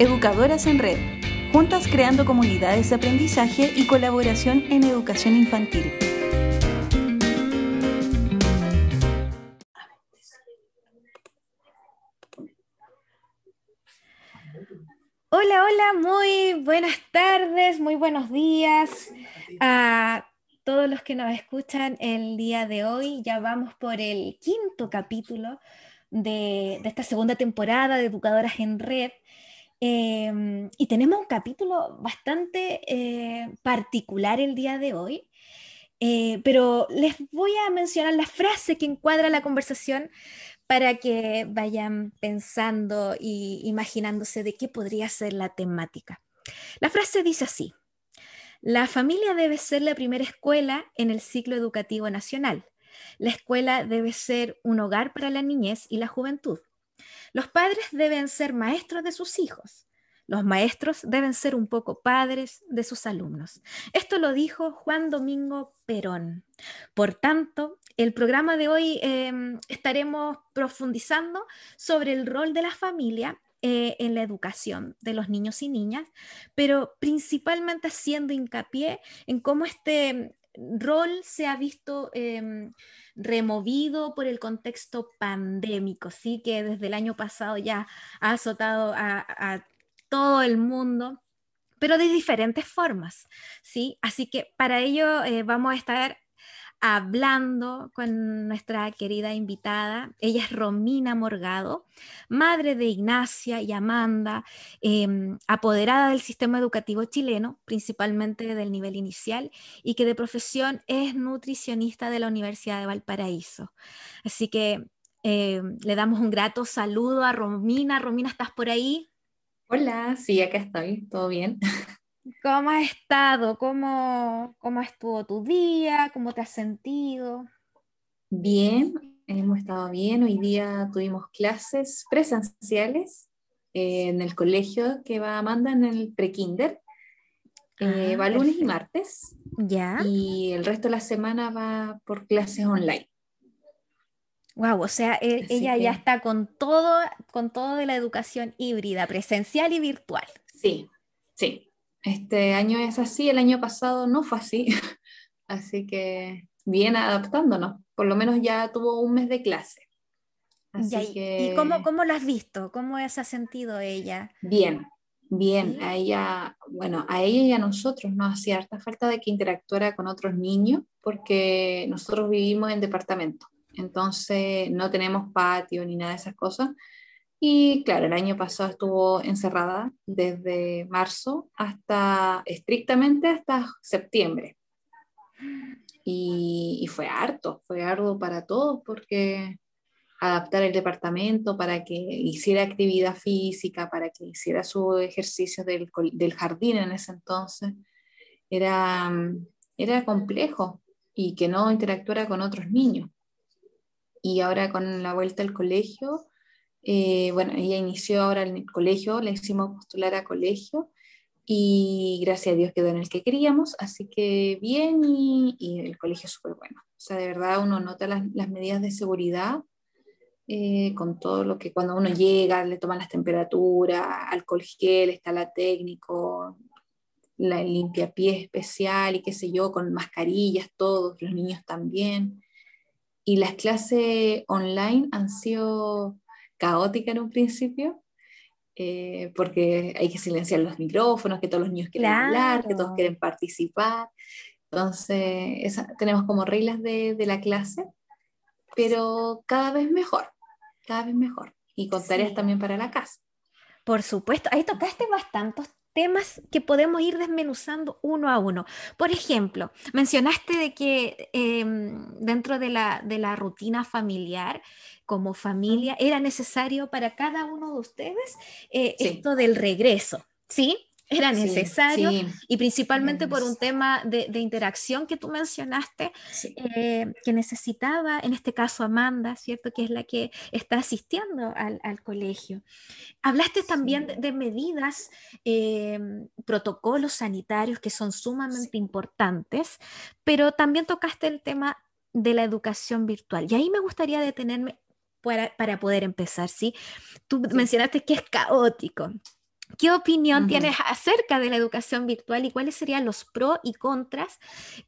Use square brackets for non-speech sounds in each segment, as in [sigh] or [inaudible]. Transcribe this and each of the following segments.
Educadoras en Red, juntas creando comunidades de aprendizaje y colaboración en educación infantil. Hola, hola, muy buenas tardes, muy buenos días a todos los que nos escuchan el día de hoy. Ya vamos por el quinto capítulo de, esta segunda temporada de Educadoras en Red. Em, y tenemos un capítulo bastante eh, particular el día de hoy, eh, pero les voy a mencionar la frase que encuadra la conversación para que vayan pensando y imaginándose de qué podría ser la temática. La frase dice así, la familia debe ser la primera escuela en el ciclo educativo nacional. La escuela debe ser un hogar para la niñez y la juventud. Los padres deben ser maestros de sus hijos. Los maestros deben ser un poco padres de sus alumnos. Esto lo dijo Juan Domingo Perón. Por tanto, el programa de hoy em, estaremos profundizando sobre el rol de la familia eh, en la educación de los niños y niñas, pero principalmente haciendo hincapié en cómo este rol se ha visto em, removido por el contexto pandémico, sí, que desde el año pasado ya ha azotado a, todo el mundo pero de diferentes formas, ¿sí? Así que para ello eh, vamos a estar hablando con nuestra querida invitada. Ella es Romina Morgado, madre de Ignacia y Amanda, em, apoderada del sistema educativo chileno, principalmente del nivel inicial, y que de profesión es nutricionista de la Universidad de Valparaíso. Así que em, le damos un grato saludo a Romina. Romina, ¿estás por ahí? Hola, sí, acá estoy, todo bien. [laughs] ¿Cómo has estado? ¿Cómo, ¿Cómo estuvo tu día? ¿Cómo te has sentido? Bien, hemos estado bien. Hoy día tuvimos clases presenciales en el colegio que va Amanda en el prekinder. Eh, ah, va lunes y martes. Ya. Y el resto de la semana va por clases online. Wow, o sea, e, ella ya está con todo, con todo de la educación híbrida, presencial y virtual. Sí, sí. Este año es así, el año pasado no fue así, [laughs] así que bien adaptándonos, por lo menos ya tuvo un mes de clase. ¿Y cómo, cómo lo has visto? ¿Cómo se ha sentido ella? Bien, bien, a ella, bueno, a ella y a nosotros nos hacía harta falta de que interactuara con otros niños porque nosotros vivimos en departamento, entonces no tenemos patio ni nada de esas cosas, y claro, el año pasado estuvo encerrada desde marzo hasta estrictamente hasta septiembre. Y, fue harto, fue arduo para todos porque adaptar el departamento para que hiciera actividad física, para que hiciera su ejercicio del, del jardín en ese entonces, era, era complejo y que no interactuara con otros niños. Y ahora con la vuelta al colegio, eh, bueno, ella inició ahora en el colegio, le hicimos postular a colegio y gracias a Dios quedó en el que queríamos, así que bien y, el colegio es súper bueno. O sea, de verdad uno nota las, medidas de seguridad eh, con todo lo que cuando uno llega le toman las temperaturas, alcohol gel, está la técnico, la limpia pie especial y qué sé yo, con mascarillas, todos, los niños también. Y las clases online han sido caótica en un principio, eh, porque hay que silenciar los micrófonos, que todos los niños quieren hablar, que todos quieren participar. Entonces, tenemos como reglas de, de, la clase, pero cada vez mejor, cada vez mejor. Y con tareas también para la casa. Por supuesto, ahí tocaste bastantes temas que podemos ir desmenuzando uno a uno. Por ejemplo, mencionaste de que em, dentro de la, de la, rutina familiar, como familia, era necesario para cada uno de ustedes eh, esto del regreso, ¿sí? Era necesario y principalmente por un tema de, interacción que tú mencionaste, eh, que necesitaba, en este caso Amanda, ¿cierto? Que es la que está asistiendo al, colegio. Hablaste también de, medidas, eh, protocolos sanitarios que son sumamente importantes, pero también tocaste el tema de la educación virtual. Y ahí me gustaría detenerme para, para poder empezar, ¿sí? Tú mencionaste que es caótico. ¿Qué opinión tienes acerca de la educación virtual y cuáles serían los pros y contras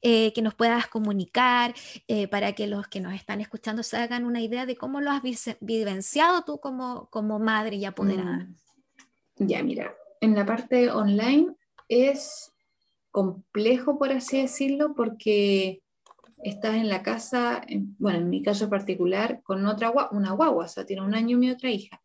eh, que nos puedas comunicar eh, para que los que nos están escuchando se hagan una idea de cómo lo has vivenciado tú como, como madre y apoderada? Mm. Ya, mira, en la parte online es complejo, por así decirlo, porque estás en la casa, bueno, en mi caso particular, con otra una guagua, o sea, tiene un año mi otra hija.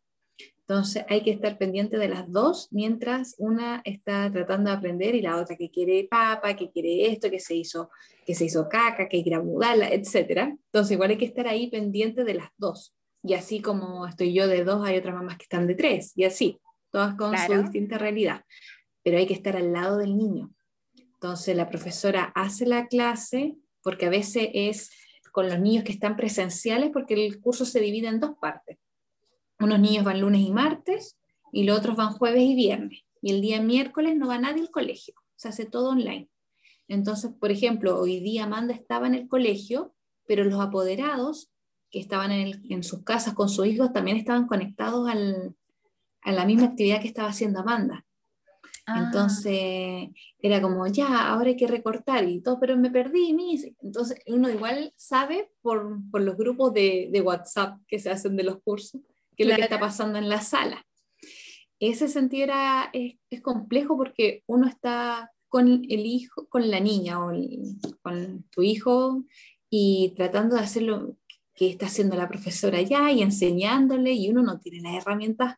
Entonces hay que estar pendiente de las dos mientras una está tratando de aprender y la otra que quiere papa, que quiere esto, que se hizo, que se hizo caca, que quiere mudarla, etc. Entonces igual hay que estar ahí pendiente de las dos. Y así como estoy yo de dos, hay otras mamás que están de tres, y así, todas con su distinta realidad. Pero hay que estar al lado del niño. Entonces la profesora hace la clase, porque a veces es con los niños que están presenciales, porque el curso se divide en dos partes unos niños van lunes y martes y los otros van jueves y viernes. Y el día miércoles no va nadie al colegio, se hace todo online. Entonces, por ejemplo, hoy día Amanda estaba en el colegio, pero los apoderados que estaban en, sus casas con sus hijos también estaban conectados a la misma actividad que estaba haciendo Amanda. Ah. Entonces era como, ya, ahora hay que recortar y todo, pero me perdí, mis. Entonces uno igual sabe por, los grupos de, de, WhatsApp que se hacen de los cursos qué es lo que está pasando en la sala. Ese sentido era, es, complejo porque uno está con el hijo, con la niña o con tu hijo y tratando de hacer lo que está haciendo la profesora ya y enseñándole y uno no tiene las herramientas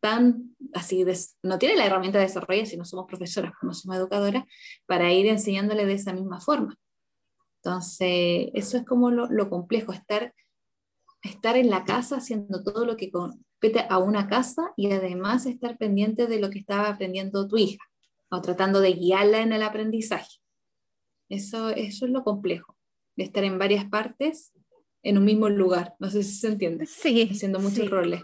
tan así, no tiene la herramienta de desarrollo si no somos profesoras, no somos educadoras, para ir enseñándole de esa misma forma. Entonces, eso es como lo, lo complejo, estar estar en la casa haciendo todo lo que compete a una casa y además estar pendiente de lo que estaba aprendiendo tu hija o tratando de guiarla en el aprendizaje. Eso, eso es lo complejo, de estar en varias partes en un mismo lugar. No sé si se entiende. Sí. Haciendo muchos roles.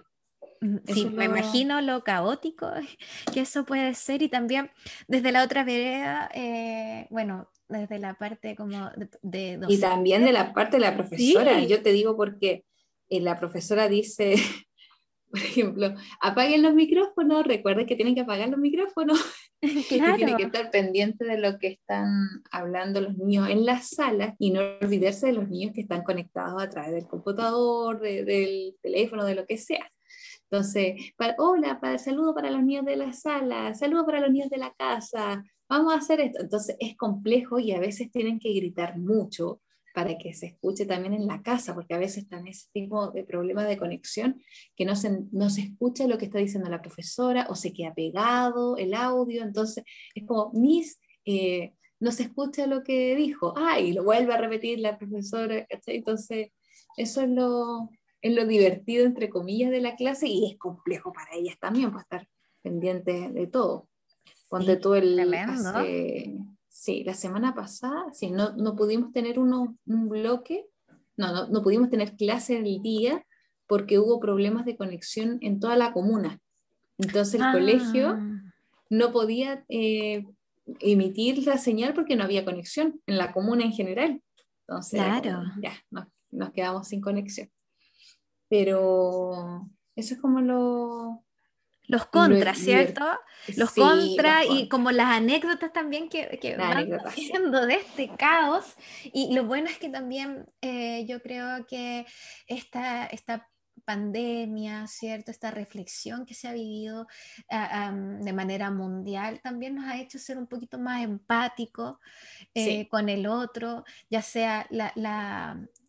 Mm, sí, me imagino lo caótico [laughs] que eso puede ser y también desde la otra vereda, eh, bueno, desde la parte como de... y también de la parte de la profesora, yo te digo porque la profesora dice, [laughs] por ejemplo, apaguen los micrófonos, recuerden que tienen que apagar los micrófonos. [laughs] Claro. tienen que estar pendiente de lo que están hablando los niños en las salas y no olvidarse de los niños que están conectados a través del computador, del teléfono, de lo que sea. Entonces, hola, para, saludo para los niños de la sala, saludo para los niños de la casa, vamos a hacer esto. Entonces es complejo y a veces tienen que gritar mucho para que se escuche también en la casa, porque a veces están ese tipo de problemas de conexión que no se, no se escucha lo que está diciendo la profesora o se queda pegado el audio, entonces es como, Miss, eh, no se escucha lo que dijo, ay, lo vuelve a repetir la profesora, Entonces, eso es lo, es lo divertido, entre comillas, de la clase y es complejo para ellas también, para estar pendientes de todo. Ponte tú el... Sí, la semana pasada, sí, no, no pudimos tener uno, un bloque, no, no, no, pudimos tener clase en el día porque hubo problemas de conexión en toda la comuna. Entonces el colegio ah. no podía eh, emitir la señal porque no había conexión en la comuna en general. Entonces, claro. ya, nos, nos quedamos sin conexión. Pero eso es como lo, los contras, ¿cierto? Los contras y como las anécdotas también que, que van haciendo de este caos. Y lo bueno es que también eh, yo creo que esta, esta pandemia, ¿cierto? Esta reflexión que se ha vivido ah, de manera mundial también nos ha hecho ser un poquito más empáticos eh, con el otro, ya sea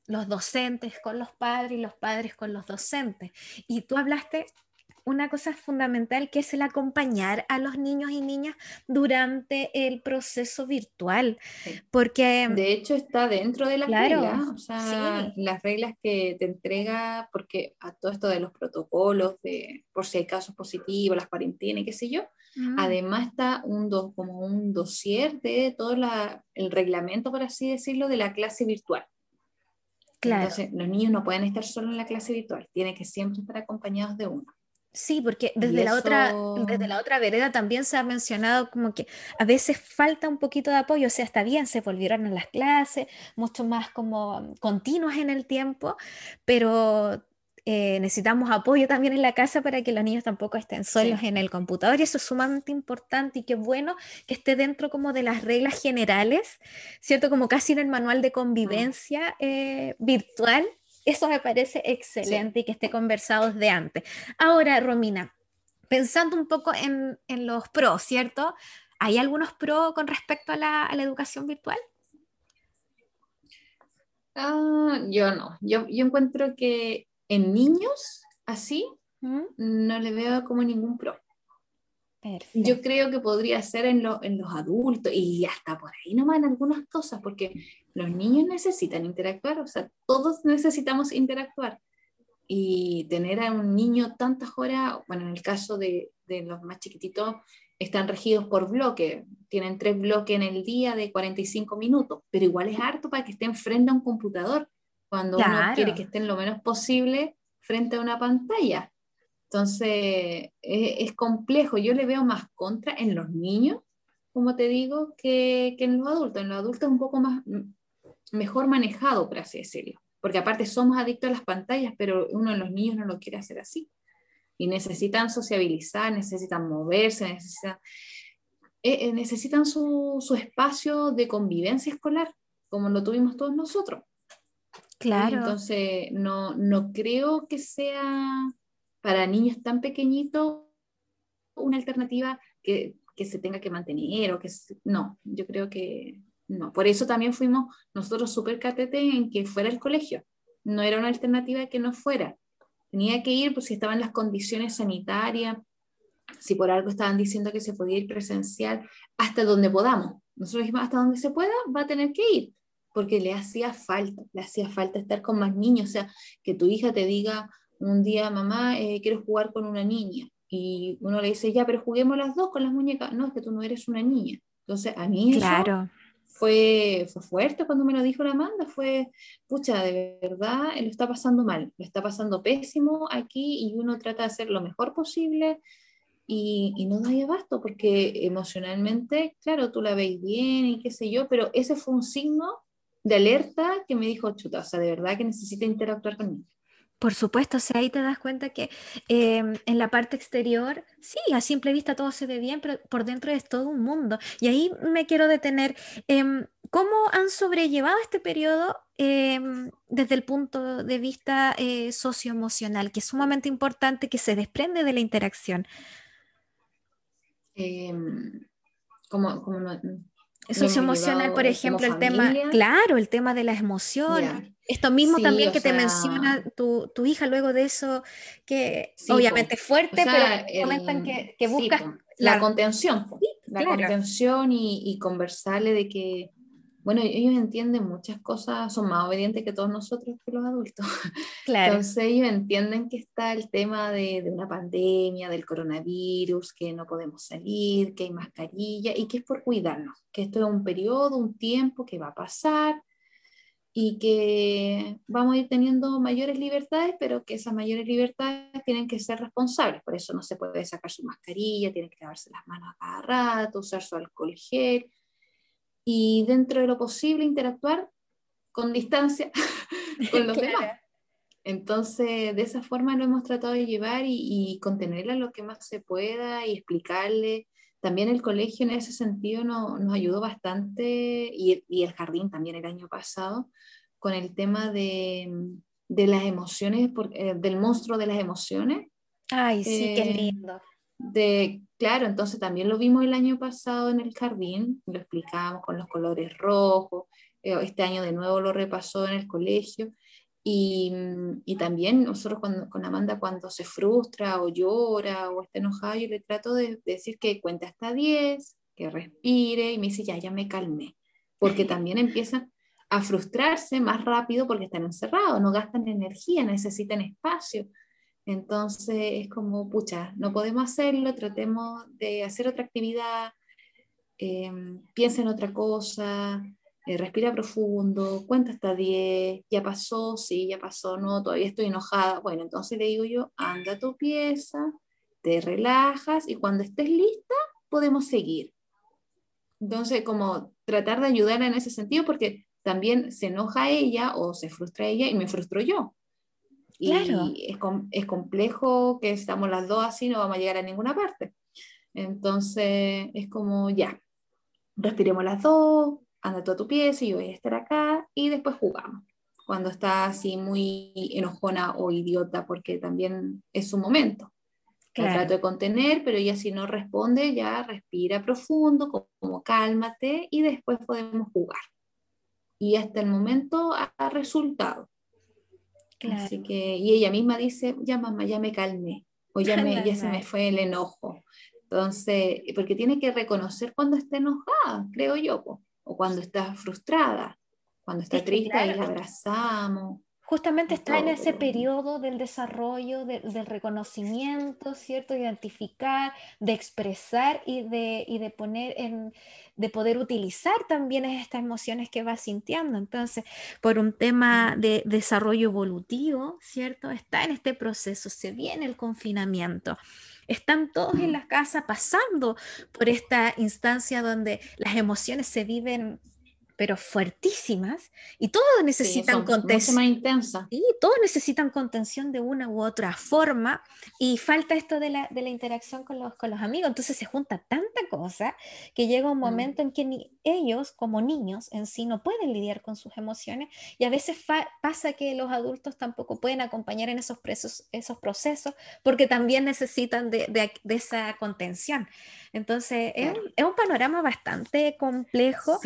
los docentes con los padres y los padres con los docentes. Y tú hablaste una cosa fundamental que es el acompañar a los niños y niñas durante el proceso virtual. Porque... De hecho está dentro de las reglas, o sea, las reglas que te entrega, porque a todo esto de los protocolos, de por si hay casos positivos, las cuarentenas qué sé yo, mm. además está un como un dossier de todo el reglamento, por así decirlo, de la clase virtual. Claro. Entonces, los niños no pueden estar solo en la clase virtual, tienen que siempre estar acompañados de uno. Sí, porque desde la, otra, desde la otra vereda también se ha mencionado como que a veces falta un poquito de apoyo, o sea, está bien, se volvieron a las clases, mucho más como continuas en el tiempo, pero eh, necesitamos apoyo también en la casa para que los niños tampoco estén solos en el computador y eso es sumamente importante y qué bueno que esté dentro como de las reglas generales, ¿cierto? Como casi en el manual de mm. convivencia eh, virtual. Eso me parece excelente y que esté conversado desde antes. Ahora, Romina, pensando un poco en, en los pros, ¿cierto? ¿Hay algunos pros con respecto a la, a la educación virtual? Ah, yo no. Yo, yo encuentro que en niños, así, ¿Mm? no le veo como ningún pro. Yo creo que podría ser en, en, los adultos y hasta por ahí nomás en algunas cosas, porque los niños necesitan interactuar, o sea, todos necesitamos interactuar. Y tener a un niño tantas horas, bueno, en el caso de, de los más chiquititos, están regidos por bloque, tienen tres bloques en el día de 45 minutos, pero igual es harto para que estén frente a un computador, cuando uno quiere que estén lo menos posible frente a una pantalla. Entonces, es, complejo, yo le veo más contra en los niños, como te digo, que, que en los adultos. En los adultos es un poco más mejor manejado, por así decirlo, porque aparte somos adictos a las pantallas, pero uno de los niños no lo quiere hacer así y necesitan sociabilizar, necesitan moverse, necesitan, eh, eh, necesitan su, su, espacio de convivencia escolar, como lo tuvimos todos nosotros. Claro. Entonces, no, no creo que sea para niños tan pequeñitos una alternativa que, que se tenga que mantener o que no, yo creo que no. Por eso también fuimos nosotros súper catete en que fuera el colegio. No era una alternativa que no fuera. Tenía que ir pues, si estaban las condiciones sanitarias, si por algo estaban diciendo que se podía ir presencial, hasta donde podamos. Nosotros dijimos, hasta donde se pueda, va a tener que ir, porque le hacía falta, le hacía falta estar con más niños, o sea, que tu hija te diga un día, mamá, eh, quiero jugar con una niña, y uno le dice, ya, pero juguemos las dos con las muñecas, no, es que tú no eres una niña. Entonces, a mí claro fue, fue fuerte cuando me lo dijo la Amanda, fue, pucha, de verdad, lo está pasando mal, lo está pasando pésimo aquí y uno trata de hacer lo mejor posible y, y no da abasto porque emocionalmente, claro, tú la veis bien y qué sé yo, pero ese fue un signo de alerta que me dijo, chuta, o sea, de verdad que necesita interactuar conmigo. Por supuesto, o sea, ahí te das cuenta que em, en la parte exterior, sí, a simple vista todo se ve bien, pero por dentro es todo un mundo. Y ahí me quiero detener. Em, ¿Cómo han sobrellevado este periodo em, desde el punto de vista eh, socioemocional, que es sumamente importante, que se desprende de la interacción? como, como no, socioemocional, por ejemplo, el tema, claro, el tema de las emociones. Esto mismo también que te menciona tu, tu, hija luego de eso, que obviamente es fuerte, pero comentan que, que buscas la, contención, la contención y, y, conversarle de que bueno, ellos entienden muchas cosas, son más obedientes que todos nosotros, que los adultos. [laughs] Claro. Entonces ellos entienden que está el tema de, de, una pandemia, del coronavirus, que no podemos salir, que hay mascarilla y que es por cuidarnos, que esto es un periodo, un tiempo que va a pasar y que vamos a ir teniendo mayores libertades, pero que esas mayores libertades tienen que ser responsables. Por eso no se puede sacar su mascarilla, tiene que lavarse las manos a cada rato, usar su alcohol gel y dentro de lo posible interactuar con distancia [laughs] con los demás. Entonces, de esa forma lo hemos tratado de llevar y, y, contenerla lo que más se pueda y explicarle. También el colegio en ese sentido no, nos ayudó bastante y, y, el jardín también el año pasado con el tema de, de las emociones, eh, del monstruo de las emociones. Ay, sí, qué eh, lindo de, claro, entonces también lo vimos el año pasado en el jardín, lo explicamos con los colores rojos, eh, este año de nuevo lo repasó en el colegio, y, y también nosotros cuando, con Amanda cuando se frustra o llora o está enojada, yo le trato de, decir que cuente hasta 10, que respire, y me dice, ya, ya me calmé, porque [laughs] también empiezan a frustrarse más rápido porque están encerrados, no gastan energía, necesitan espacio. Entonces es como, pucha, no podemos hacerlo, tratemos de hacer otra actividad, eh, piensa en otra cosa, eh, respira profundo, cuenta hasta 10, ya pasó, sí, ya pasó, no, todavía estoy enojada. Bueno, entonces le digo yo, anda a tu pieza, te relajas y cuando estés lista podemos seguir. Entonces, como tratar de ayudar en ese sentido, porque también se enoja ella o se frustra ella y me frustro yo. Y es, es complejo que estamos las dos así, no vamos a llegar a ninguna parte. Entonces es como ya, respiremos las dos, anda tú a tu pieza y yo voy a estar acá y después jugamos. Cuando está así muy enojona o idiota, porque también es su momento. La trato de contener, pero ella si no responde, ya respira profundo, como, cálmate y después podemos jugar. Y hasta el momento ha, resultado. Así que, y ella misma dice, ya mamá, ya me calmé, o ya, me, ya se me fue el enojo. Entonces, porque tiene que reconocer cuando está enojada, creo yo, o cuando está frustrada, cuando está triste, ahí la abrazamos justamente está en ese periodo del desarrollo, del reconocimiento, ¿cierto? Identificar, de expresar y de, de poner en, de poder utilizar también estas emociones que va sintiendo. Entonces, por un tema de desarrollo evolutivo, ¿cierto? Está en este proceso, se viene el confinamiento. Están todos en la casa pasando por esta instancia donde las emociones se viven pero fuertísimas, y todos necesitan contención. intensa. Y todos necesitan contención de una u otra forma, y falta esto de la, de la interacción con los, con los amigos. Entonces se junta tanta cosa que llega un mm. momento en que ni ellos, como niños en sí, no pueden lidiar con sus emociones, y a veces pasa que los adultos tampoco pueden acompañar en esos, presos, esos procesos, porque también necesitan de, de, de esa contención. Entonces, es, es, un panorama bastante complejo,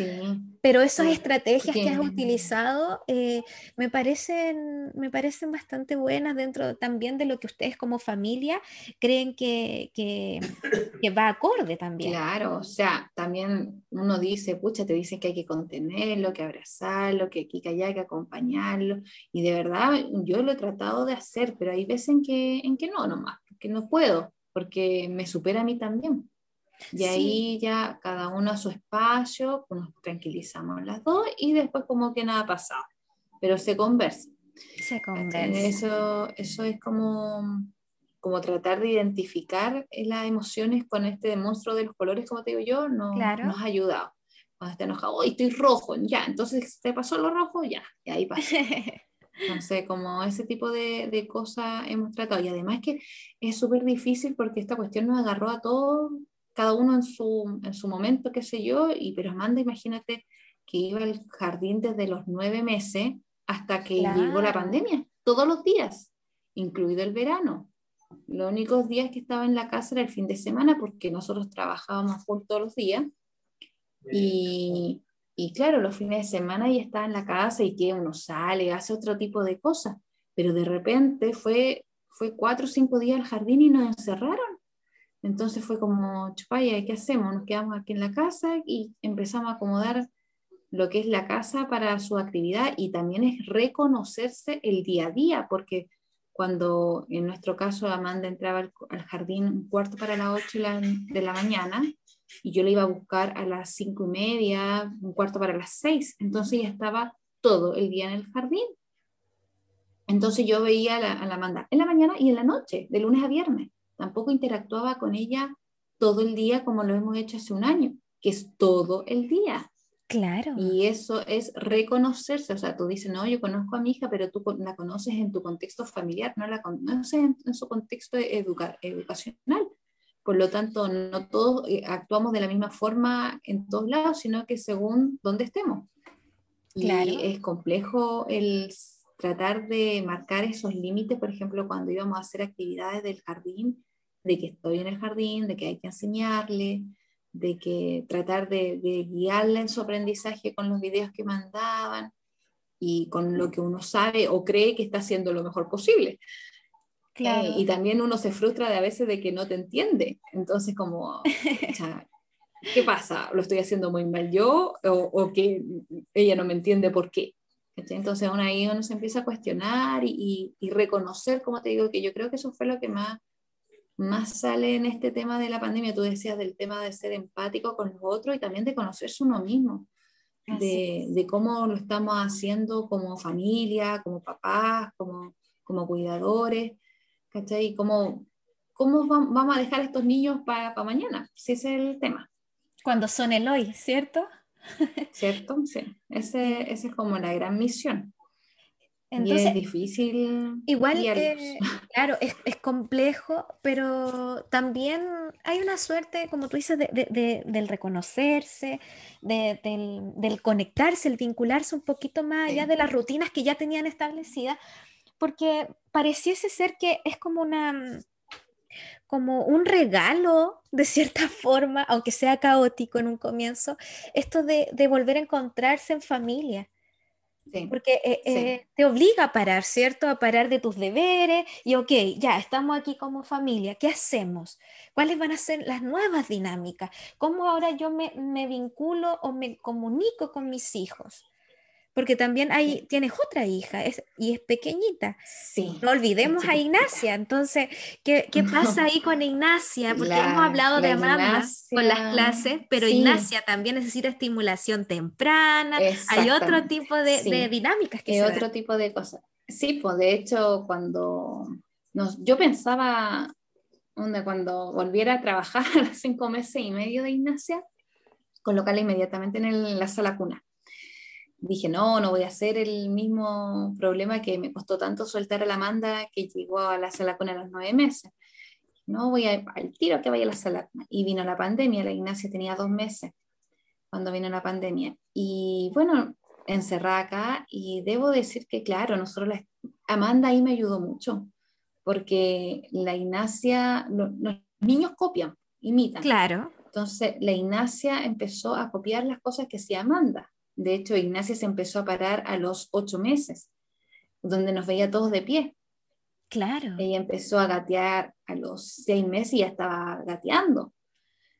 pero esas estrategias que has utilizado eh, me, parecen, me parecen bastante buenas dentro también de lo que ustedes como familia creen que, que, que va acorde también. Claro, o sea, también uno dice, pucha, te dicen que hay que contenerlo, que abrazarlo, que aquí que hay que acompañarlo, y de verdad yo lo he tratado de hacer, pero hay veces en que, en que no, nomás, que no puedo, porque me supera a mí también. Y ahí ya cada uno a su espacio, nos tranquilizamos las dos y después como que nada ha pasado, pero se conversa. Se conversa. Eso, eso es como, como tratar de identificar las emociones con este monstruo de los colores, como te digo yo, no, nos ha ayudado. Cuando está enojado, hoy estoy rojo, ya, entonces te pasó lo rojo, ya, y ahí pasa. [laughs] Entonces, como ese tipo de, de cosas hemos tratado. Y además que es súper difícil porque esta cuestión nos agarró a todos cada uno en su, en su momento, qué sé yo, y pero Amanda, imagínate que iba al jardín desde los nueve meses hasta que llegó la pandemia, todos los días, incluido el verano. Los únicos días que estaba en la casa era el fin de semana porque nosotros trabajábamos todos los días. Y, y, claro, los fines de semana ya estaba en la casa y que uno sale, hace otro tipo de cosas. Pero de repente fue, fue cuatro o cinco días al jardín y nos encerraron. Entonces fue como, chupaya, ¿qué hacemos? Nos quedamos aquí en la casa y empezamos a acomodar lo que es la casa para su actividad y también es reconocerse el día a día, porque cuando en nuestro caso Amanda entraba al, jardín un cuarto para las ocho de la mañana y yo le iba a buscar a las cinco y media, un cuarto para las seis, entonces ya estaba todo el día en el jardín. Entonces yo veía a a la Amanda en la mañana y en la noche, de lunes a viernes tampoco interactuaba con ella todo el día como lo hemos hecho hace un año, que es todo el día. Claro. Y eso es reconocerse, o sea, tú dices, no, yo conozco a mi hija, pero tú la conoces en tu contexto familiar, no la conoces en, su contexto educacional. Por lo tanto, no todos eh, actuamos de la misma forma en todos lados, sino que según dónde estemos. Claro. Y es complejo el tratar de marcar esos límites, por ejemplo, cuando íbamos a hacer actividades del jardín, de que estoy en el jardín, de que hay que enseñarle, de que tratar de, de guiarle en su aprendizaje con los videos que mandaban y con lo que uno sabe o cree que está haciendo lo mejor posible. Eh, y también uno se frustra de a veces de que no te entiende. Entonces, como, ¿qué pasa? ¿Lo estoy haciendo muy mal yo o, o que ella no me entiende por qué? Entonces uno ahí uno se empieza a cuestionar y, reconocer, como te digo, que yo creo que eso fue lo que más, más sale en este tema de la pandemia. Tú decías del tema de ser empático con los otros y también de conocerse uno mismo, de, cómo lo estamos haciendo como familia, como papás, como, como cuidadores, ¿cachai? Y cómo, cómo vamos a dejar a estos niños para mañana, si ese es el tema. Cuando son el hoy, ¿cierto? ¿Cierto? Sí, esa es como la gran misión. Entonces, es difícil. Igual, eh, claro, es, es, complejo, pero también hay una suerte, como tú dices, de, de, del reconocerse, del, del, conectarse, el vincularse un poquito más allá de las rutinas que ya tenían establecidas, porque pareciese ser que es como una como un regalo de cierta [laughs] forma, aunque sea caótico en un comienzo, esto de, de volver a encontrarse en familia porque eh, eh, te obliga a parar, ¿cierto? A parar de tus deberes y, ok, ya estamos aquí como familia, ¿qué hacemos? ¿Cuáles van a ser las nuevas dinámicas? ¿Cómo ahora yo me, me vinculo o me comunico con mis hijos? Porque también ahí tienes otra hija y es pequeñita. Sí. No olvidemos a Ignacia. Entonces, ¿qué, qué pasa ahí con Ignacia? [laughs] Porque hemos hablado de mamá con las clases, pero Ignacia también necesita estimulación temprana. Hay otro tipo de, dinámicas que Hay otro tipo de cosas. Sí, pues de hecho, cuando nos, yo pensaba, cuando volviera a trabajar [laughs] a los cinco meses y medio de Ignacia, colocarla inmediatamente en la sala cuna dije, no, no voy a hacer el mismo problema que me costó tanto soltar a la Amanda que llegó a la sala con a los nueve meses. No voy a, al tiro que vaya a la sala. Y vino la pandemia, la Ignacia tenía dos meses cuando vino la pandemia. Y bueno, encerrada acá y debo decir que, claro, nosotros, la, Amanda ahí me ayudó mucho, porque la Ignacia, los niños copian, imitan. Claro. Entonces, la Ignacia empezó a copiar las cosas que hacía Amanda. De hecho, Ignacia se empezó a parar a los ocho meses, donde nos veía todos de pie. Claro. Ella empezó a gatear a los seis meses y ya estaba gateando.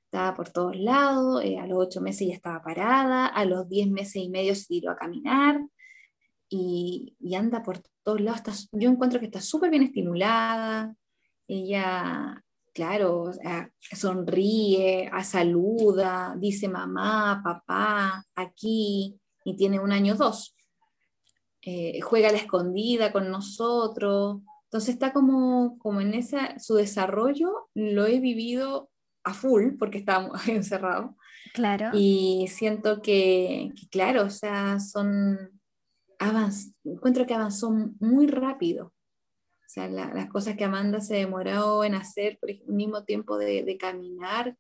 Estaba por todos lados, eh, a los ocho meses ya estaba parada, a los diez meses y medio se tiró a caminar y, anda por todos lados. yo encuentro que está súper bien estimulada. Ella claro, sonríe, saluda, dice mamá, papá, aquí, y tiene un año dos. Eh, juega a la escondida con nosotros. Entonces está como, como en esa, su desarrollo lo he vivido a full porque estábamos [laughs] encerrados. Claro. Y siento que, claro, o sea, son, encuentro que avanzó muy rápido. O sea, las cosas que Amanda se demoró en hacer, por el mismo tiempo de, caminar,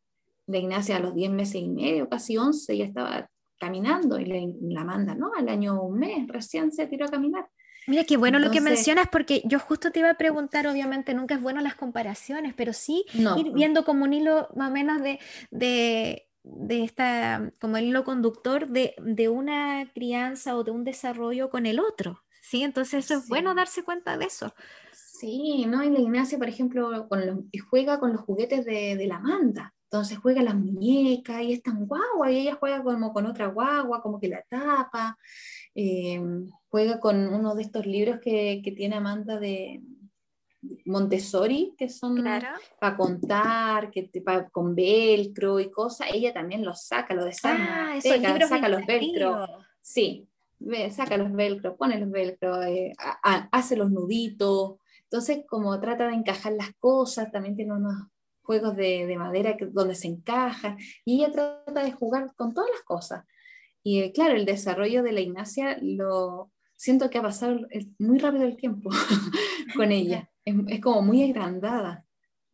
la Ignacia a los 10 meses y medio, casi 11, ya estaba caminando, y la, Amanda, ¿no? Al año un mes, recién se tiró a caminar. Mira, qué bueno lo que mencionas, porque yo justo te iba a preguntar, obviamente nunca es bueno las comparaciones, pero sí ir viendo como un hilo más o menos de, de, de esta, como el hilo conductor de, de, una crianza o de un desarrollo con el otro, ¿sí? Entonces eso es bueno darse cuenta de eso. Sí, ¿no? Y la Ignacia, por ejemplo, con juega con los juguetes de, de, la Amanda. Entonces juega las muñecas y es tan guagua y ella juega como con otra guagua, como que la tapa. Eh, juega con uno de estos libros que, que tiene Amanda de Montessori, que son para contar, que con velcro y cosas. Ella también los saca, lo desarma, ah, saca los velcro. Sí, saca los velcro, pone los velcro, eh, hace los nuditos. Entonces, como trata de encajar las cosas, también tiene unos juegos de, de madera que, donde se encajan, y ella trata de jugar con todas las cosas. Y eh, claro, el desarrollo de la Ignacia lo siento que ha pasado muy rápido el tiempo [laughs] con [laughs] ella. Es, es, como muy agrandada,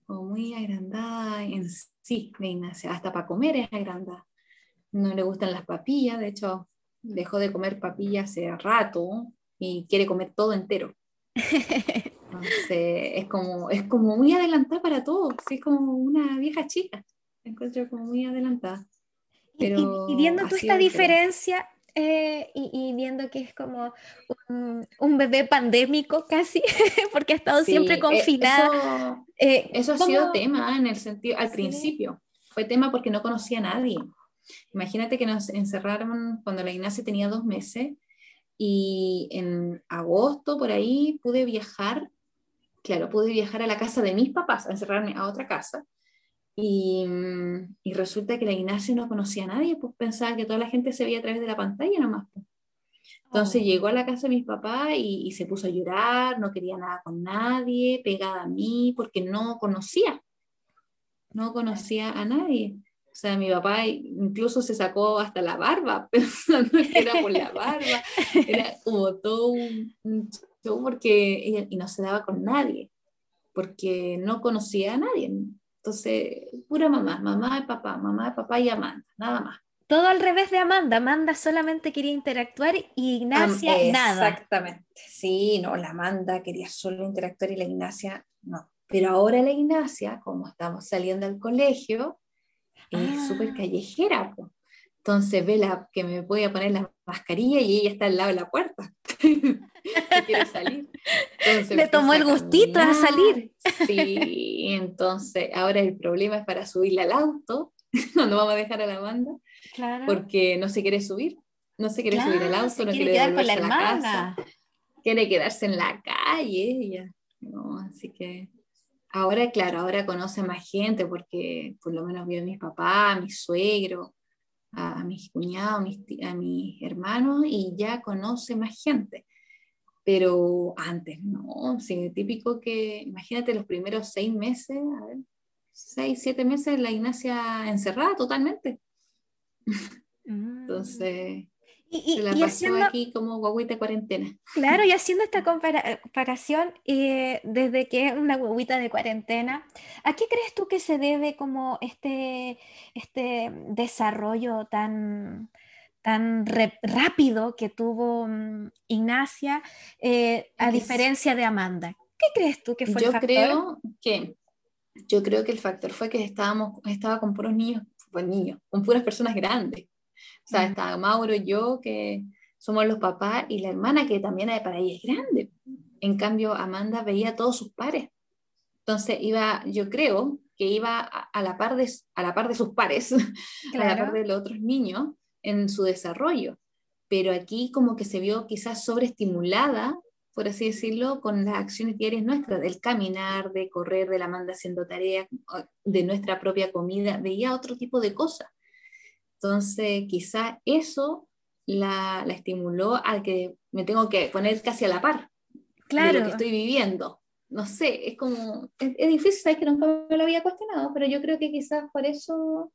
como muy agrandada en sí, la Ignacia. Hasta para comer es agrandada. No le gustan las papillas, de hecho, dejó de comer papillas hace rato y quiere comer todo entero. [laughs] es como, es como muy adelantada para todo, es como una vieja chica, me encuentro como muy adelantada. Pero y, viendo tú esta diferencia eh, y, viendo que es como un, bebé pandémico casi, [laughs] porque ha estado siempre confinada. Eso, eh, ha sido tema en el sentido, al principio, fue tema porque no conocía a nadie. Imagínate que nos encerraron cuando la Ignacia tenía dos meses y en agosto por ahí pude viajar claro, pude viajar a la casa de mis papás, a encerrarme a otra casa. Y, y, resulta que la Ignacia no conocía a nadie, pues pensaba que toda la gente se veía a través de la pantalla nomás. Pues. Entonces oh. llegó a la casa de mis papás y, y, se puso a llorar, no quería nada con nadie, pegada a mí, porque no conocía, no conocía a nadie. O sea, mi papá incluso se sacó hasta la barba, [laughs] pensando que era por la barba. Era como todo un, show porque y no se daba con nadie, porque no conocía a nadie. Entonces, pura mamá, mamá y papá, mamá y papá y Amanda, nada más. Todo al revés de Amanda. Amanda solamente quería interactuar y Ignacia nada. Exactamente. Sí, no, la Amanda quería solo interactuar y la Ignacia no. Pero ahora la Ignacia, como estamos saliendo al colegio, es ah. súper callejera. Entonces ve la, que me voy a poner la mascarilla y ella está al lado de la puerta. [laughs] quiere salir. Le tomó el gustito a, salir. Sí, entonces ahora el problema es para subirle al auto, [laughs] cuando vamos a dejar a la banda, porque no se quiere subir, no se quiere subir al auto, no quiere, quedar con la, casa, quiere quedarse en la calle. Ella. así que ahora, claro, ahora conoce más gente porque por lo menos vio a mis papás, a mi suegro, a, mis cuñados, a mis, hermanos y ya conoce más gente. Pero antes, no, sí, típico que, imagínate los primeros seis meses, a ver, seis, siete meses, la Ignacia encerrada totalmente. [laughs] Mm. Entonces, y, se la pasó haciendo, aquí como guaguita cuarentena. Claro, y [laughs] haciendo esta comparación eh, desde que es una guaguita de cuarentena, ¿a qué crees tú que se debe como este, este desarrollo tan, tan rápido que tuvo mm, Ignacia, eh, a diferencia de Amanda? ¿Qué crees tú que fue yo el factor? Creo que, yo creo que el factor fue que estábamos, estaba con puros niños, pues niños, con puras personas grandes o sea, está Mauro, yo, que somos los papás, y la hermana, que también para ella es grande. En cambio, Amanda veía a todos sus pares. Entonces, iba, yo creo que iba a, la, par de, a la par de sus pares, [laughs] a la par de los otros niños en su desarrollo. Pero aquí como que se vio quizás sobreestimulada, por así decirlo, con las acciones diarias nuestras, del caminar, de correr, de la Amanda haciendo tareas, de nuestra propia comida, veía otro tipo de cosas. Entonces, quizá eso la, estimuló a que me tengo que poner casi a la par claro. de lo que estoy viviendo. No sé, es como, es, difícil, sabes que nunca me lo había cuestionado, pero yo creo que quizás por eso,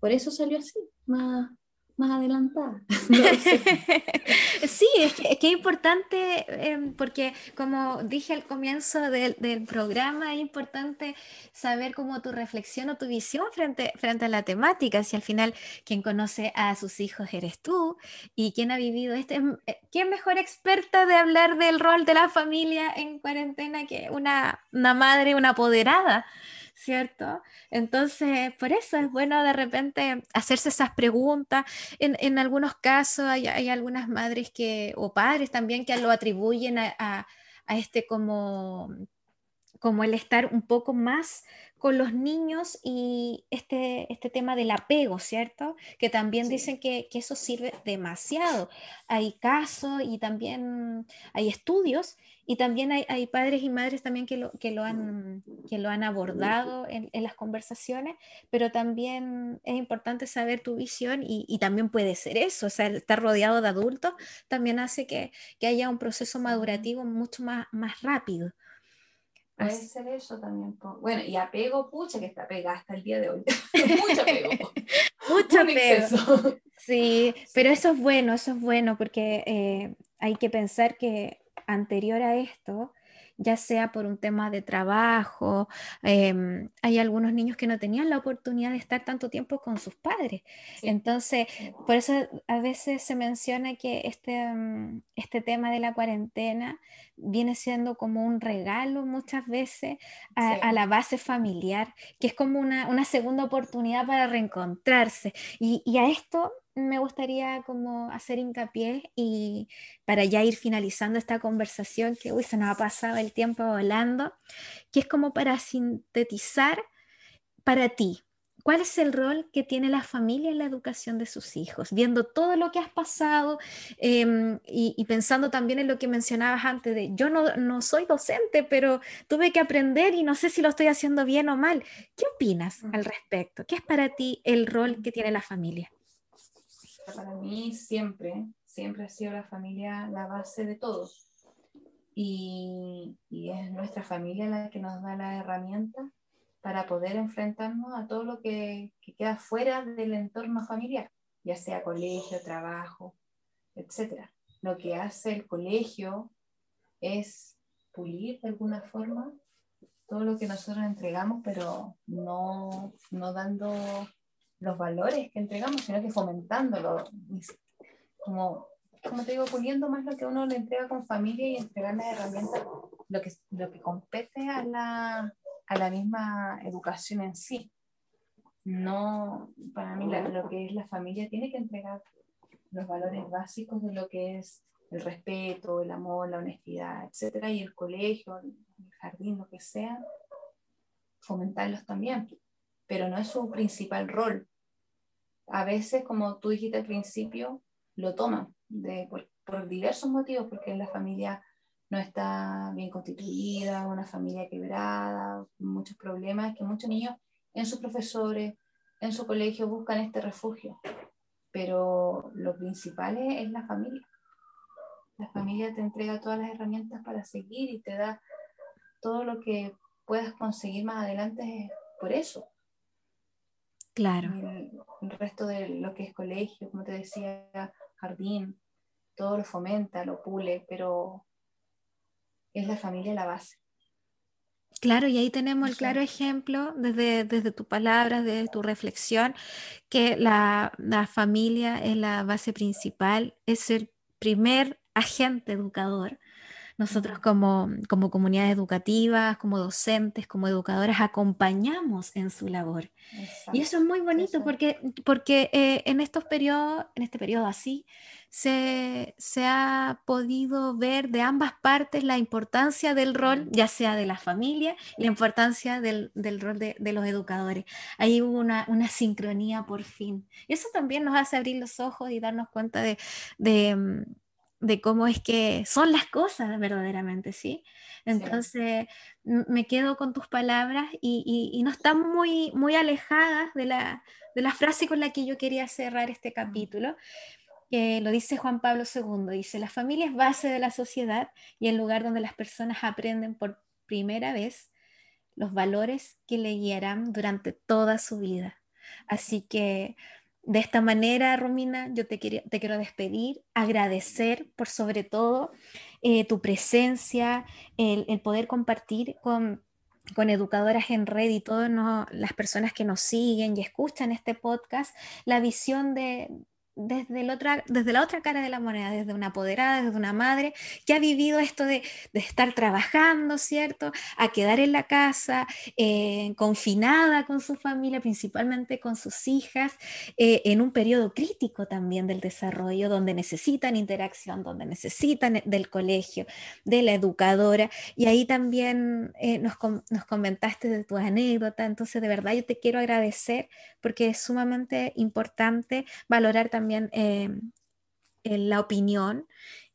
por eso salió así, más, más adelantada. [laughs] [laughs] sí, es que, es importante, em, porque como dije al comienzo del, del, programa, es importante saber cómo tu reflexión o tu visión frente, frente a la temática, si al final quien conoce a sus hijos eres tú y quien ha vivido este, em, eh, ¿quién mejor experta de hablar del rol de la familia en cuarentena que una, una madre, una apoderada? ¿Cierto? Entonces, por eso es bueno de repente hacerse esas preguntas. En, algunos casos hay, algunas madres que, o padres también que lo atribuyen a, a este como como el estar un poco más con los niños y este, este tema del apego, ¿cierto? Que también dicen que, eso sirve demasiado. Hay casos y también hay estudios y también hay, padres y madres también que lo, que lo, han, que lo han abordado en, las conversaciones, pero también es importante saber tu visión y, también puede ser eso, o sea, estar rodeado de adultos también hace que, que haya un proceso madurativo mucho más, más rápido. Puede ser eso también. Bueno, y apego, pucha, que está pegada hasta el día de hoy. [laughs] Mucho apego. [laughs] Mucho apego. Sí, [laughs] pero eso es bueno, eso es bueno, porque eh, hay que pensar que anterior a esto, ya sea por un tema de trabajo, em, hay algunos niños que no tenían la oportunidad de estar tanto tiempo con sus padres. Entonces, por eso a veces se menciona que este, mm, este tema de la cuarentena viene siendo como un regalo muchas veces a, la base familiar, que es como una, segunda oportunidad para reencontrarse. Y, y a esto me gustaría como hacer hincapié y para ya ir finalizando esta conversación que uy, se nos ha pasado el tiempo volando, que es como para sintetizar para ti, ¿cuál es el rol que tiene la familia en la educación de sus hijos? Viendo todo lo que has pasado em, y, pensando también en lo que mencionabas antes de, yo no, no, soy docente, pero tuve que aprender y no sé si lo estoy haciendo bien o mal. ¿Qué opinas al respecto? ¿Qué es para ti el rol que tiene la familia? Para mí siempre, siempre ha sido la familia la base de todo. Y, y es nuestra familia la que nos da la herramienta para poder enfrentarnos a todo lo que, que queda fuera del entorno familiar, ya sea colegio, trabajo, etc. Lo que hace el colegio es pulir de alguna forma todo lo que nosotros entregamos, pero no, no dando los valores que entregamos, sino que fomentándolo. Como, como te digo, puliendo más lo que uno le entrega con familia y entregarle herramientas, lo que, lo que compete a la, a la misma educación en sí. No, para mí lo que es la familia tiene que entregar los valores básicos de lo que es el respeto, el amor, la honestidad, etcétera, y el colegio, el jardín, lo que sea, fomentarlos también, pero no es su principal rol. A veces, como tú dijiste al principio, lo toman por, por diversos motivos, porque la familia no está bien constituida, una familia quebrada, muchos problemas, que muchos niños en sus profesores, en su colegio buscan este refugio. Pero lo principal es la familia. La familia te entrega todas las herramientas para seguir y te da todo lo que puedas conseguir más adelante por eso. Claro. El, resto de lo que es colegio, como te decía, jardín, todo lo fomenta, lo pule, pero es la familia la base. Claro, y ahí tenemos el claro ejemplo desde, desde tu palabra, desde tu reflexión, que la, la familia es la base principal, es el primer agente educador. Nosotros como, como comunidades educativas, como docentes, como educadoras, acompañamos en su labor. Y eso es muy bonito porque, porque eh, en estos periodos, en este periodo así, se, se, ha podido ver de ambas partes la importancia del rol, ya sea de la familia y la importancia del, del rol de, de, los educadores. Ahí hubo una, una, sincronía por fin. Y eso también nos hace abrir los ojos y darnos cuenta de, de mm, de cómo es que son las cosas verdaderamente, ¿sí? Entonces, sí. me quedo con tus palabras y, y, y, no están muy, muy alejadas de la, de la frase con la que yo quería cerrar este capítulo, que lo dice Juan Pablo II, dice, la familia es base de la sociedad y el lugar donde las personas aprenden por primera vez los valores que le guiarán durante toda su vida. Así que de esta manera, Romina, yo te, quiero, te quiero despedir, agradecer por sobre todo eh, tu presencia, el, poder compartir con, con educadoras en red y todas las personas que nos siguen y escuchan este podcast, la visión de, desde, el otra, desde la otra cara de la moneda, desde una apoderada, desde una madre que ha vivido esto de, de estar trabajando, ¿cierto? A quedar en la casa, eh, confinada con su familia, principalmente con sus hijas, eh, en un periodo crítico también del desarrollo, donde necesitan interacción, donde necesitan del colegio, de la educadora. Y ahí también eh, nos, nos comentaste de tu anécdota. Entonces, de verdad, yo te quiero agradecer porque es sumamente importante valorar también también eh, la opinión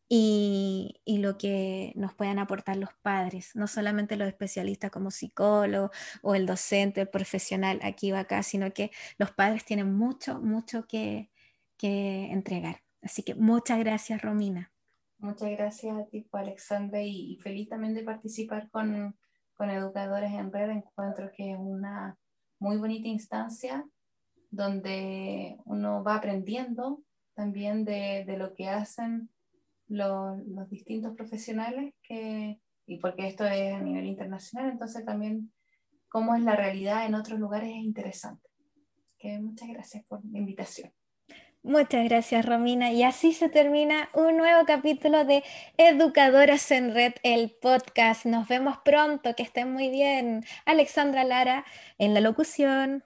y, y, lo que nos puedan aportar los padres, no solamente los especialistas como psicólogo o el docente, el profesional aquí o acá, sino que los padres tienen mucho, mucho que, que entregar. Así que muchas gracias, Romina. Muchas gracias a ti, Alexandra, y, y feliz también de participar con, con Educadores en Red. Encuentro que es una muy bonita instancia donde uno va aprendiendo también de, de lo que hacen los, los, distintos profesionales, que, y porque esto es a nivel internacional, entonces también cómo es la realidad en otros lugares es interesante. Que muchas gracias por la invitación. Muchas gracias, Romina. Y así se termina un nuevo capítulo de Educadoras en Red, el podcast. Nos vemos pronto, que estén muy bien. Alexandra Lara en la locución.